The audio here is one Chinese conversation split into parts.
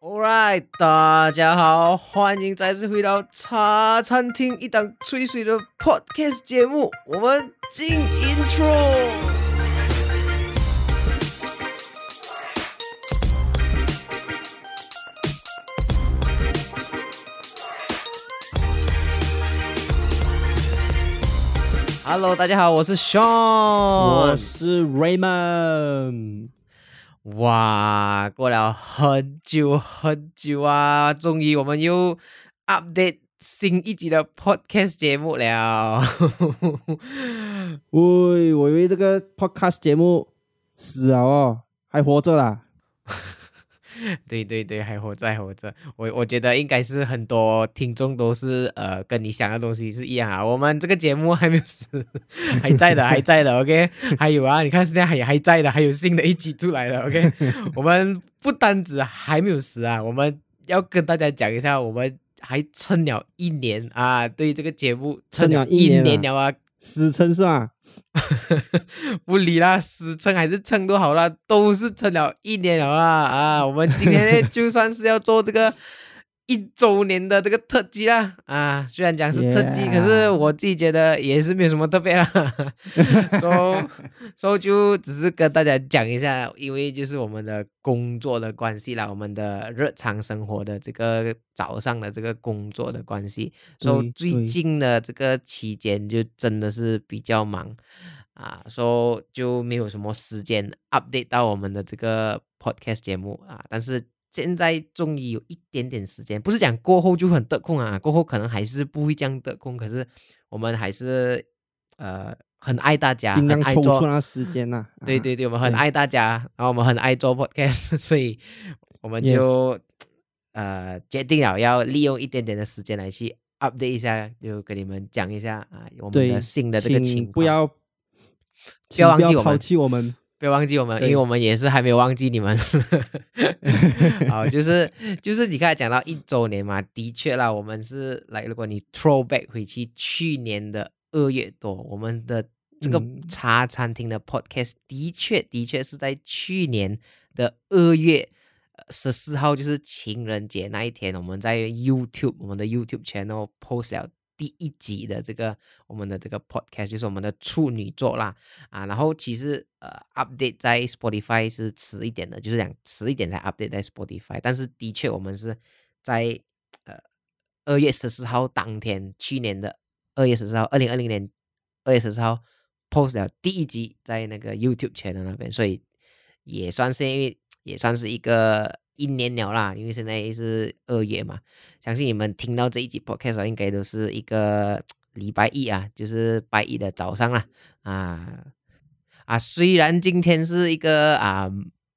All right，大家好，欢迎再次回到茶餐厅一档吹水的 podcast 节目，我们进 intro。Hello，大家好，我是 Sean，我是 Raymond。哇，过了很久很久啊，终于我们又 update 新一集的 podcast 节目了。喂，我以为这个 podcast 节目死了哦，还活着啦。对对对，还活着，还活着。我我觉得应该是很多听众都是呃跟你想的东西是一样啊。我们这个节目还没有死，还在的，还在的。OK，还有啊，你看现在还还在的，还有新的一集出来了。OK，我们不单止还没有死啊，我们要跟大家讲一下，我们还撑了一年啊。对这个节目撑了一年了啊，死撑是吧？不理啦，死撑还是撑都好啦，都是撑了一年了啦啊！我们今天 就算是要做这个。一周年的这个特辑啦，啊，虽然讲是特辑，可是我自己觉得也是没有什么特别啦，所以所以就只是跟大家讲一下，因为就是我们的工作的关系啦，我们的日常生活的这个早上的这个工作的关系，所以最近的这个期间就真的是比较忙。啊，所以就没有什么时间 update 到我们的这个 podcast 节目啊，但是。现在终于有一点点时间，不是讲过后就很得空啊，过后可能还是不会这样得空。可是我们还是呃很爱大家，尽量抽出那时间呐。对对对，我们很爱大家，然后我们很爱做 podcast，所以我们就呃决定了要利用一点点的时间来去 update 一下，就跟你们讲一下啊，我们的新的这个情况，不要不要忘记抛弃我们。不要忘记我们，因为我们也是还没有忘记你们。好，就是 就是你刚才讲到一周年嘛，的确啦，我们是来，如果你 throwback 回去去年的二月多，我们的这个茶餐厅的 podcast 的确的确是在去年的二月十四号，就是情人节那一天，我们在 YouTube 我们的 YouTube channel post 了。第一集的这个我们的这个 podcast 就是我们的处女座啦啊，然后其实呃 update 在 Spotify 是迟一点的，就是讲迟一点才 update 在 Spotify，但是的确我们是在呃二月十四号当天，去年的二月十四号，二零二零年二月十四号 post 了第一集在那个 YouTube channel 那边，所以也算是因为也算是一个。一年了啦，因为现在是二月嘛，相信你们听到这一集 podcast 应该都是一个礼拜一啊，就是拜一的早上啦，啊啊，虽然今天是一个啊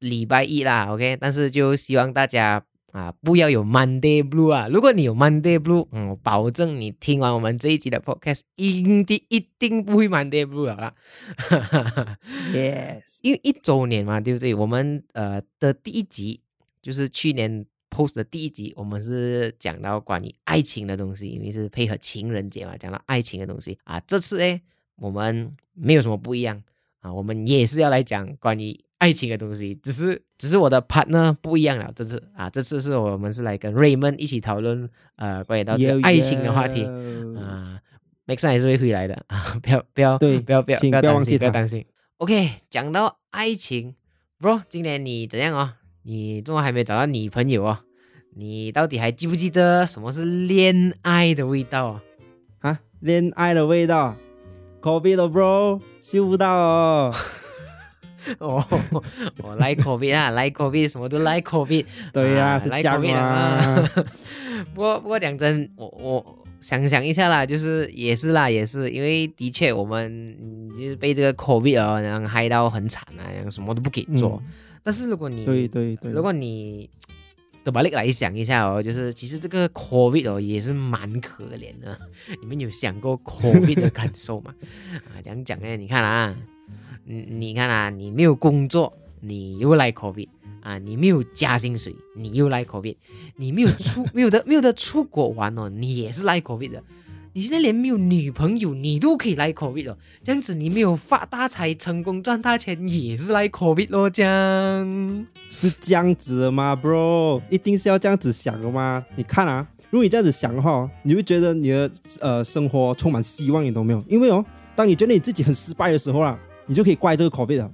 礼拜一啦，OK，但是就希望大家啊不要有 Monday Blue 啊，如果你有 Monday Blue，嗯，我保证你听完我们这一集的 podcast，一定一定不会 Monday Blue 了啦，Yes，因为一周年嘛，对不对？我们呃的第一集。就是去年 post 的第一集，我们是讲到关于爱情的东西，因为是配合情人节嘛，讲到爱情的东西啊。这次哎，我们没有什么不一样啊，我们也是要来讲关于爱情的东西，只是只是我的 partner 不一样了。这次啊，这次是我们是来跟 Raymond 一起讨论呃关于到这个爱情的话题啊。Maxon 也是会回来的啊，不要不要对，不要不要不要担心不要担心。OK，讲到爱情，Bro，今年你怎样啊？你怎么还没找到女朋友啊？你到底还记不记得什么是恋爱的味道啊？啊，恋爱的味道，Covid 了，bro，嗅不到哦。哦，我 like Covid 啊，like Covid，什么都 like Covid。对呀，是假的。不过不过讲真，我我想想一下啦，就是也是啦，也是因为的确我们就是被这个 Covid 啊，然后害到很惨啊，然后什么都不给做。但是如果你对对对，如果你都把你来想一下哦，就是其实这个 COVID 哦也是蛮可怜的。你们有想过 COVID 的感受吗？啊，讲讲呢，你看啊，你你看啊，你没有工作，你又来 COVID 啊，你没有加薪水，你又来 COVID，你没有出没有的没有的出国玩哦，你也是来 COVID 的。你现在连没有女朋友，你都可以来 COVID 了。这样子你没有发大财、成功赚大钱，也是来 COVID 咯。这样是这样子的吗，bro？一定是要这样子想的吗？你看啊，如果你这样子想的话，你会觉得你的呃生活充满希望，你懂没有？因为哦，当你觉得你自己很失败的时候啊，你就可以怪这个 COVID 了。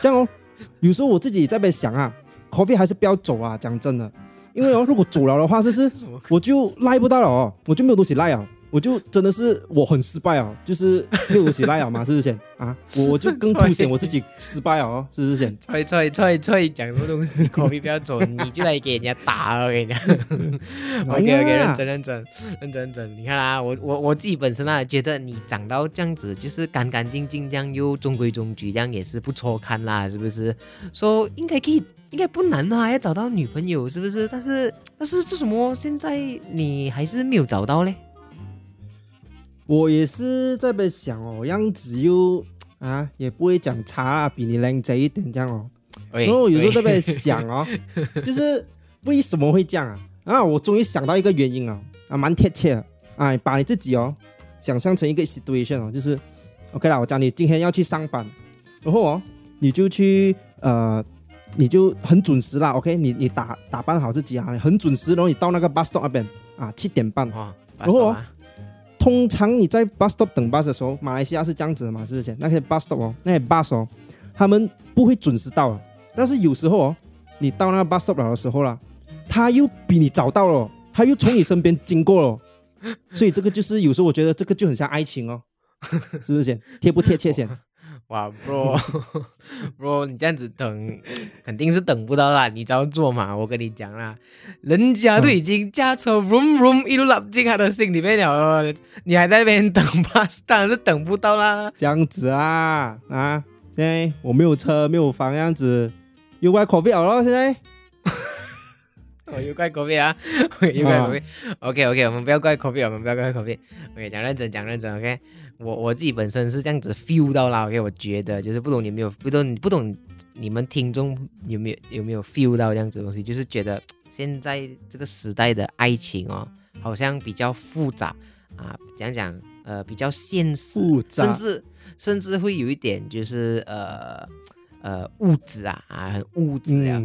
这样哦，有时候我自己在边想啊，COVID 还是不要走啊。讲真的，因为哦，如果走了的话，就是 我就赖不到了哦，我就没有东西赖啊。我就真的是我很失败啊，就是没有东西赖啊嘛，是不是先啊？我我就更凸显我自己失败哦，是不是先？踹踹踹踹，讲什么东西？COVID 不要走，你就来给人家打了，我跟你讲。OK OK，认真认真认真认真。你看啦，我我我自己本身啊，觉得你长到这样子，就是干干净净这样，又中规中矩，这样也是不错看啦，是不是？说应该可以，应该不难啊，要找到女朋友，是不是？但是但是这什么？现在你还是没有找到嘞？我也是在边想哦，样子又啊，也不会讲差啊，比你靓仔一点这样哦。然后有时候在边想哦，就是为什么会这样啊？啊，我终于想到一个原因啊，啊，蛮贴切的啊，把你自己哦想象成一个 situation 哦，就是 OK 啦，我讲你今天要去上班，然后哦，你就去呃，你就很准时啦，OK，你你打打扮好自己啊，很准时，然后你到那个 bus stop 那边啊，七点半，然后。通常你在 bus stop 等 bus 的时候，马来西亚是这样子的嘛？是不是？那些 bus stop 哦，那些 bus 哦，他们不会准时到啊。但是有时候哦，你到那个 bus stop 了的时候啦，他又比你早到了，他又从你身边经过了。所以这个就是有时候我觉得这个就很像爱情哦，是不是？贴不贴切先？哇，bro，bro，你这样子等肯定是等不到啦，你照做嘛，我跟你讲啦，人家都已经驾车 room room 一路拉进他的心里面了，你还在那边等吧？当然是等不到啦。这样子啊啊！现在我没有车，没有房，这样子又怪 coffee 了，现在。我，又怪 coffee 啊，又怪 coffee。OK OK，我们不要怪 coffee，我们不要怪 coffee。OK，讲认真，讲认真。OK。我我自己本身是这样子 feel 到啦，OK，我觉得就是不懂你没有不懂不懂你们听众有没有有没有 feel 到这样子东西，就是觉得现在这个时代的爱情哦，好像比较复杂啊，讲讲呃比较现实，甚至甚至会有一点就是呃。呃，物质啊，啊，很物质啊。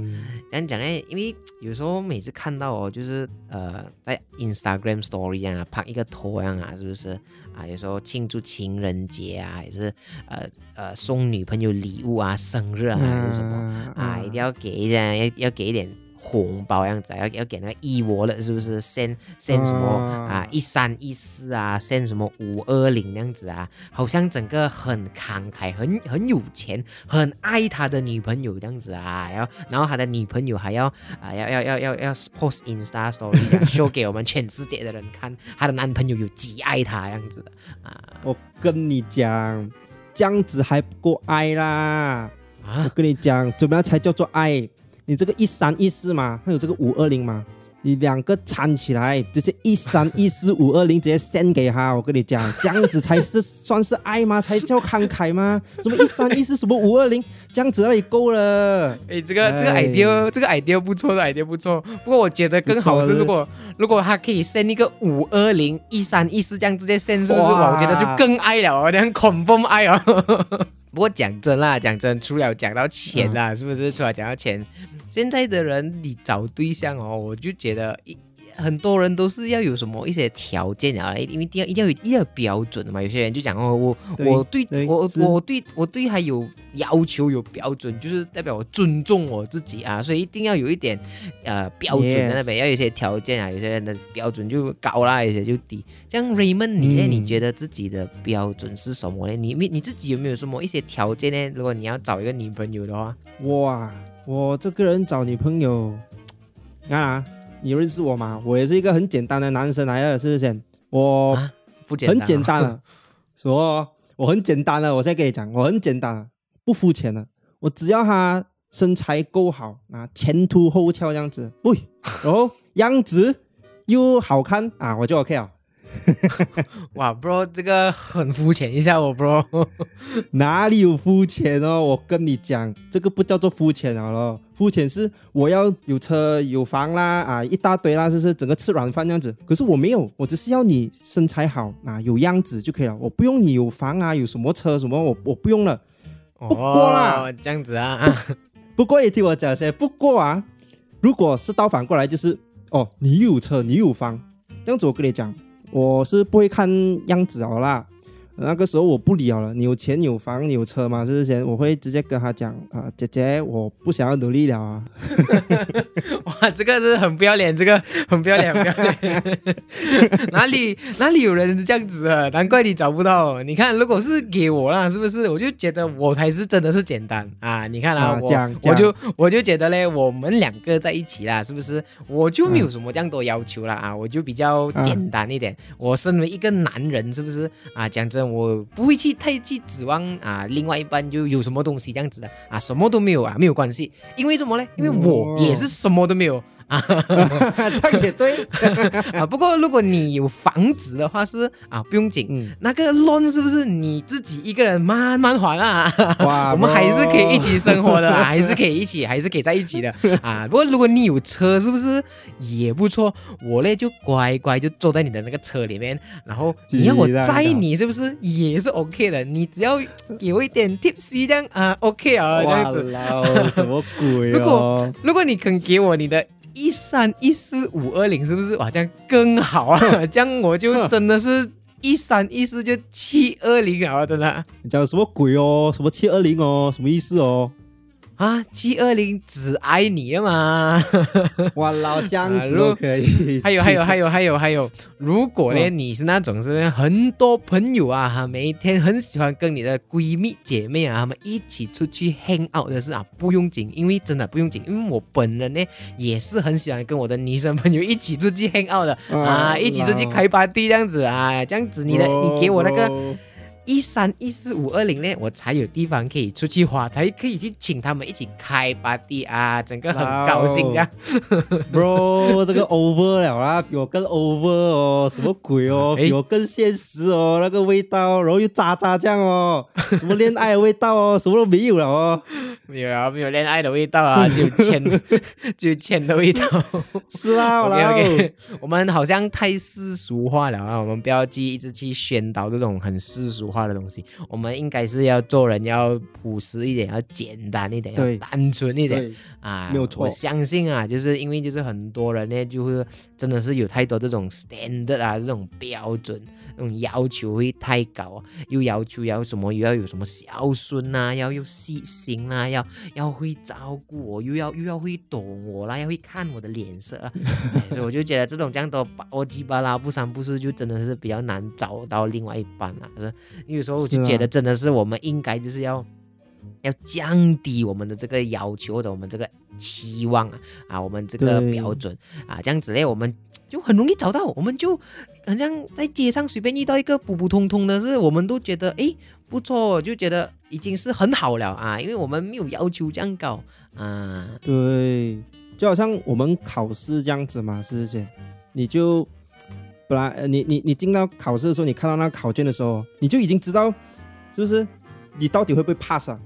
这样讲呢，因为有时候每次看到哦，就是呃，在 Instagram Story 啊，拍一个图样啊，是不是啊？有时候庆祝情人节啊，还是呃呃送女朋友礼物啊，生日啊，还是什么啊，一定要给一点，要要给一点。红包样子，要要给那个一窝了，是不是？send send 什么啊？一三一四啊，send 什么五二零那样子啊？好像整个很慷慨，很很有钱，很爱他的女朋友这样子啊。然后然后他的女朋友还要啊，要要要要要 post Insta story，show 给我们全世界的人看，他的男朋友有几爱他样子的啊。我跟你讲，这样子还不够爱啦！啊，我跟你讲，怎么样才叫做爱？你这个一三一四嘛，还有这个五二零嘛，你两个掺起来，直接一三一四五二零直接 send 给他，我跟你讲，这样子才是算是爱吗？才叫慷慨吗？什么一三一四，什么五二零，这样子那里够了。哎，这个这个 idea，这个 idea 不错的 idea 不错。不过我觉得更好是，如果如果他可以 send 一个五二零一三一四这样直接 send，是不是？我觉得就更爱了，有点恐怖爱哦。不过讲真啦，讲真，除了讲到钱啦，是不是？除了讲到钱，现在的人你找对象哦，我就觉得一。很多人都是要有什么一些条件啊，因为一定要一定要有一定要标准的嘛。有些人就讲哦，我我对我我对我对他有要求有标准，就是代表我尊重我自己啊，所以一定要有一点呃标准在那边，要有一些条件啊。有些人的标准就高啦，有些就低。像 Raymond，你呢？你觉得自己的标准是什么呢？你你你自己有没有什么一些条件呢？如果你要找一个女朋友的话，哇，我这个人找女朋友，啊。你认识我吗？我也是一个很简单的男生来的，是不是？我不简单，很简单了。说我很简单了，我再跟你讲，我很简单，不肤浅的。我只要他身材够好啊，前凸后翘这样子，喂，然后样子又好看啊，我就 OK 了。哇，bro，这个很肤浅一下，我 bro，哪里有肤浅哦？我跟你讲，这个不叫做肤浅好了，肤浅是我要有车有房啦，啊，一大堆啦，就是整个吃软饭这样子。可是我没有，我只是要你身材好啊，有样子就可以了。我不用你有房啊，有什么车什么，我我不用了。不过啦，这样子啊，不过也听我讲先，不过啊，如果是倒反过来，就是哦，你有车，你有房，这样子我跟你讲。我是不会看样子好啦。那个时候我不聊了，你有钱有房有车嘛？之前我会直接跟他讲啊，姐姐，我不想要努力了啊！哇，这个是很不要脸，这个很不要脸，不要脸！哪里哪里有人这样子啊？难怪你找不到。你看，如果是给我了，是不是？我就觉得我才是真的是简单啊！你看啊，我我就我就觉得嘞，我们两个在一起啦，是不是？我就没有什么这样多要求了啊，我就比较简单一点。我身为一个男人，是不是啊？讲真。我不会去太去指望啊，另外一半就有什么东西这样子的啊，什么都没有啊，没有关系，因为什么呢？因为我也是什么都没有。啊，这样也对 啊。不过如果你有房子的话是啊，不用紧。嗯，那个 loan 是不是你自己一个人慢慢还啊？哇，我们还是可以一起生活的，还是可以一起，还是可以在一起的啊。不过如果你有车，是不是也不错？我嘞就乖乖就坐在你的那个车里面，然后你要我载你，是不是也是 OK 的？你只要有一点 tips 这样啊，OK 啊，这样子。什么鬼？如果如果你肯给我你的。一三一四五二零是不是哇？这样更好啊！这样我就真的是一三一四就七二零了，真的。你讲什么鬼哦？什么七二零哦？什么意思哦？啊，七二零只爱你了嘛？哇，老姜子都可以。还有还有还有还有还有，如果呢你是那种是很多朋友啊哈，每天很喜欢跟你的闺蜜姐妹啊，他们一起出去 hang out 的是啊，不用紧，因为真的不用紧，因为我本人呢也是很喜欢跟我的女生朋友一起出去 hang out 的啊，一起出去开 party 这样子啊，这样子你的你给我那个。一三一四五二零呢，我才有地方可以出去花，才可以去请他们一起开 party 啊，整个很高兴这样。Bro，这个 over 了啦，比我更 over 哦，什么鬼哦，比我更现实哦，那个味道，然后又渣渣酱哦，什么恋爱的味道哦，什么都没有了哦。没有啊，没有恋爱的味道啊，就钱，就钱的味道。是啊，OK OK，我们好像太世俗化了啊，我们不要去一直去宣导这种很世俗化的东西，我们应该是要做人要朴实一点，要简单一点，要单纯一点啊。没有错，我相信啊，就是因为就是很多人呢，就会真的是有太多这种 standard 啊，这种标准，那种要求会太高，又要求要什么，又要有什么孝顺呐，要又细心啊。要要会照顾我，又要又要会懂我啦，要会看我的脸色啊，所以我就觉得这种这样的我鸡巴啦不三不四，就真的是比较难找到另外一半啊。是有时候我就觉得真的是我们应该就是要要降低我们的这个要求或者我们这个期望啊啊，我们这个标准啊，这样子嘞，我们就很容易找到，我们就好像在街上随便遇到一个普普通通的，是我们都觉得哎。不错，就觉得已经是很好了啊，因为我们没有要求这样高啊。对，就好像我们考试这样子嘛，是不是？你就本来你你你进到考试的时候，你看到那个考卷的时候，你就已经知道是不是？你到底会不会 pass 啊？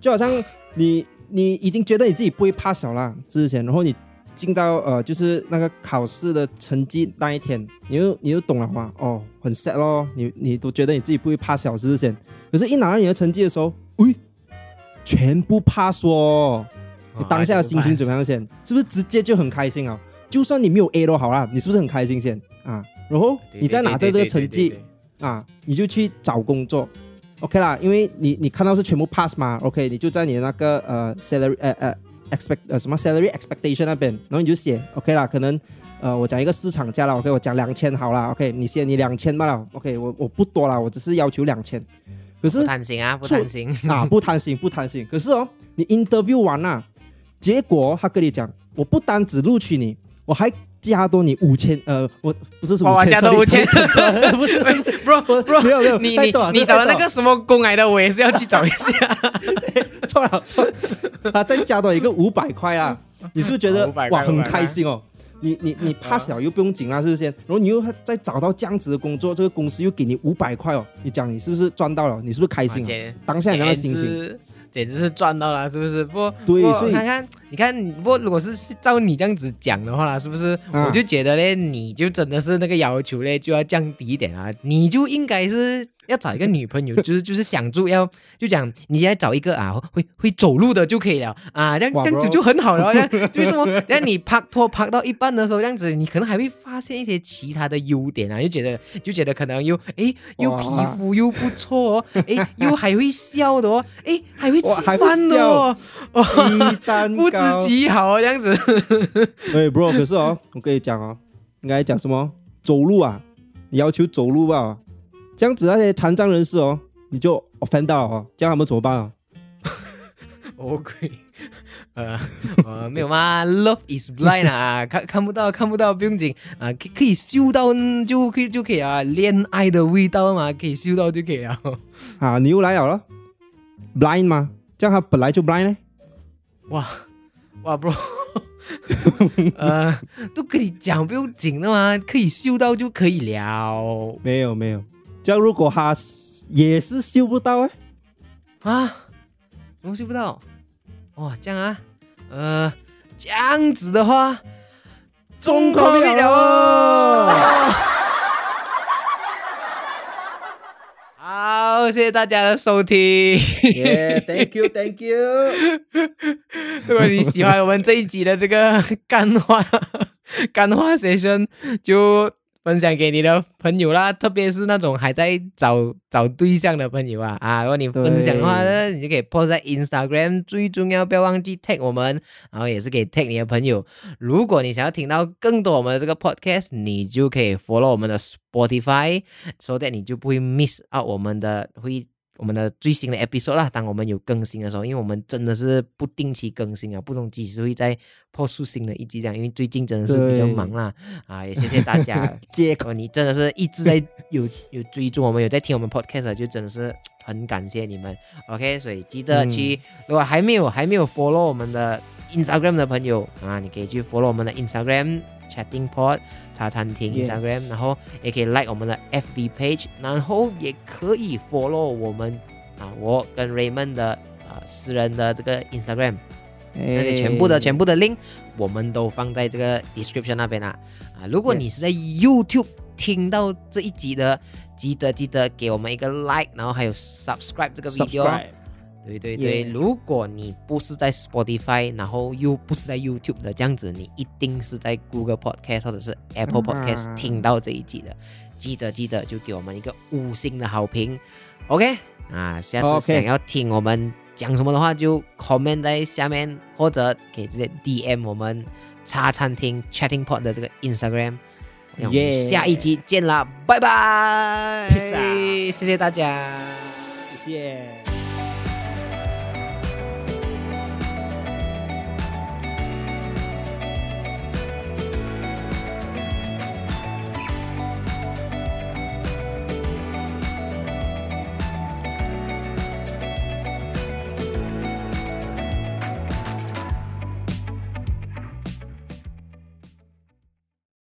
就好像你你已经觉得你自己不会 pass 了，是不是？然后你。进到呃，就是那个考试的成绩那一天，你又你又懂了吗？哦，很 sad 咯，你你都觉得你自己不会怕小是不是？可是，一拿到你的成绩的时候，喂，全部怕说，你当下的心情怎么样先？是不是直接就很开心啊？就算你没有 A 都好啦，你是不是很开心先啊？然后你再拿着这个成绩啊，你就去找工作，OK 啦，因为你你看到是全部 pass 嘛，OK，你就在你的那个呃 salary 呃呃。expect 呃什么 salary expectation 那边，然后你就写 OK 啦，可能呃我讲一个市场价啦，OK 我讲两千好啦，OK 你写你两千罢了，OK 我我不多了，我只是要求两千，可是不贪心啊，不贪心啊，不贪心不贪心，可是哦，你 interview 完了，结果他跟你讲，我不单只录取你，我还。加多你五千，呃，我不是什么加多五千，不是，bro bro，没有没有，你你你找的那个什么工来的，我也是要去找一下，错了错，他再加多一个五百块啊，你是不是觉得哇很开心哦？你你你 pass 了又不用紧啊，是不是？然后你又再找到这样子的工作，这个公司又给你五百块哦，你讲你是不是赚到了？你是不是开心？当下你那个心情。简直是赚到了，是不是？不，对，所以看看，你看，不过如果是照你这样子讲的话啦，是不是？我就觉得呢，你就真的是那个要求呢，就要降低一点啊，你就应该是。要找一个女朋友，就是就是想住，要就讲你现在找一个啊，会会走路的就可以了啊，这样这样子就很好了。这样 就是说，那你拍拖拍到一半的时候，这样子你可能还会发现一些其他的优点啊，就觉得就觉得可能又哎又皮肤又不错哦，哎又还会笑的哦，哎还会吃饭的哦，鸡蛋不知极好这样子。哎，bro，可是哦，我跟你讲哦，应该讲什么？走路啊，你要求走路吧。这样子那些残障人士哦，你就 offend 到哦，这样他们怎么办啊？OK，呃呃没有吗？Love is blind 啊，看看不到看不到不用紧啊，可可以嗅到就可以就可以啊，恋爱的味道嘛，可以嗅到就可以了。啊，你又来了，blind 吗？这样他本来就 blind 呢？哇哇，bro，呃，都跟你讲不用紧的嘛，可以嗅到就可以了。没有没有。这样如果他也是修不到哎，啊，我修不到，哇，这样啊，呃，这样子的话，中考毕了哦。好，谢谢大家的收听。Yeah，Thank you，Thank you。如果你喜欢我们这一集的这个干话，干话 session 就。分享给你的朋友啦，特别是那种还在找找对象的朋友啊啊！如果你分享的话呢，你就可以 post 在 Instagram，最重要不要忘记 tag 我们，然后也是可以 tag 你的朋友。如果你想要听到更多我们的这个 podcast，你就可以 follow 我们的 Spotify，so that 你就不会 miss out 我们的会。我们的最新的 episode 啦，当我们有更新的时候，因为我们真的是不定期更新啊，不懂几时会再破出新的一集这样，因为最近真的是比较忙啦，啊，也谢谢大家。借口你真的是一直在有有追踪我们，有在听我们 podcast，就真的是很感谢你们。OK，所以记得去，如果还没有还没有 follow 我们的 Instagram 的朋友啊，你可以去 follow 我们的 Instagram chatting pod。茶餐厅 Instagram，然后也可以 like 我们的 FB page，然后也可以 follow 我们啊，我跟 Raymond 的啊私人的这个 Instagram，那些全部的全部的 link 我们都放在这个 description 那边啦。啊，如果你是在 YouTube 听到这一集的，记得记得给我们一个 like，然后还有 subscribe 这个 video。对对对，如果你不是在 Spotify，然后又不是在 YouTube 的这样子，你一定是在 Google Podcast 或者是 Apple Podcast 听到这一集的，记得记得就给我们一个五星的好评，OK？啊，下次想要听我们讲什么的话，就 comment 在下面，或者可以直接 DM 我们茶餐厅 Chatting Pod 的这个 Instagram。下一集见啦，拜拜，谢谢大家，谢谢。